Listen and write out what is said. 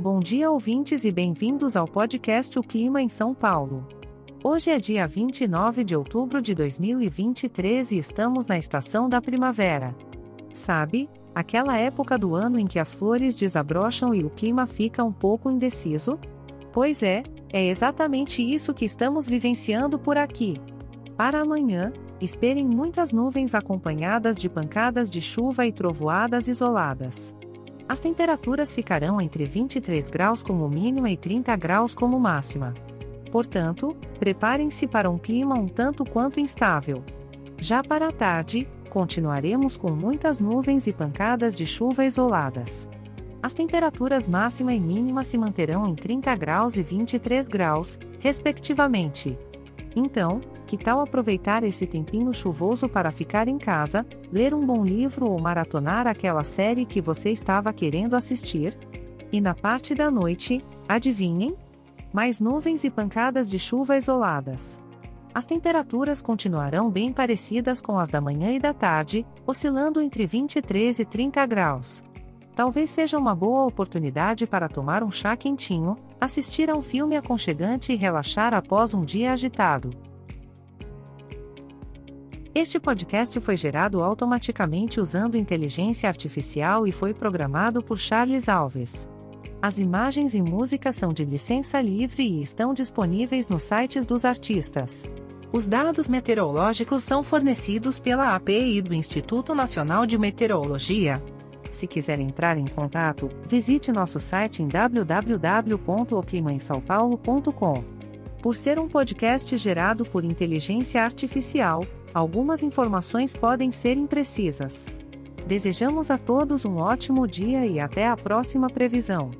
Bom dia, ouvintes, e bem-vindos ao podcast O Clima em São Paulo. Hoje é dia 29 de outubro de 2023 e estamos na estação da primavera. Sabe, aquela época do ano em que as flores desabrocham e o clima fica um pouco indeciso? Pois é, é exatamente isso que estamos vivenciando por aqui. Para amanhã, esperem muitas nuvens acompanhadas de pancadas de chuva e trovoadas isoladas. As temperaturas ficarão entre 23 graus como mínima e 30 graus como máxima. Portanto, preparem-se para um clima um tanto quanto instável. Já para a tarde, continuaremos com muitas nuvens e pancadas de chuva isoladas. As temperaturas máxima e mínima se manterão em 30 graus e 23 graus, respectivamente. Então, que tal aproveitar esse tempinho chuvoso para ficar em casa, ler um bom livro ou maratonar aquela série que você estava querendo assistir? E na parte da noite, adivinhem? Mais nuvens e pancadas de chuva isoladas. As temperaturas continuarão bem parecidas com as da manhã e da tarde, oscilando entre 23 e 30 graus. Talvez seja uma boa oportunidade para tomar um chá quentinho, assistir a um filme aconchegante e relaxar após um dia agitado. Este podcast foi gerado automaticamente usando inteligência artificial e foi programado por Charles Alves. As imagens e músicas são de licença livre e estão disponíveis nos sites dos artistas. Os dados meteorológicos são fornecidos pela API do Instituto Nacional de Meteorologia. Se quiser entrar em contato, visite nosso site em www.oclimaemsaopaulo.com. Por ser um podcast gerado por inteligência artificial, algumas informações podem ser imprecisas. Desejamos a todos um ótimo dia e até a próxima previsão.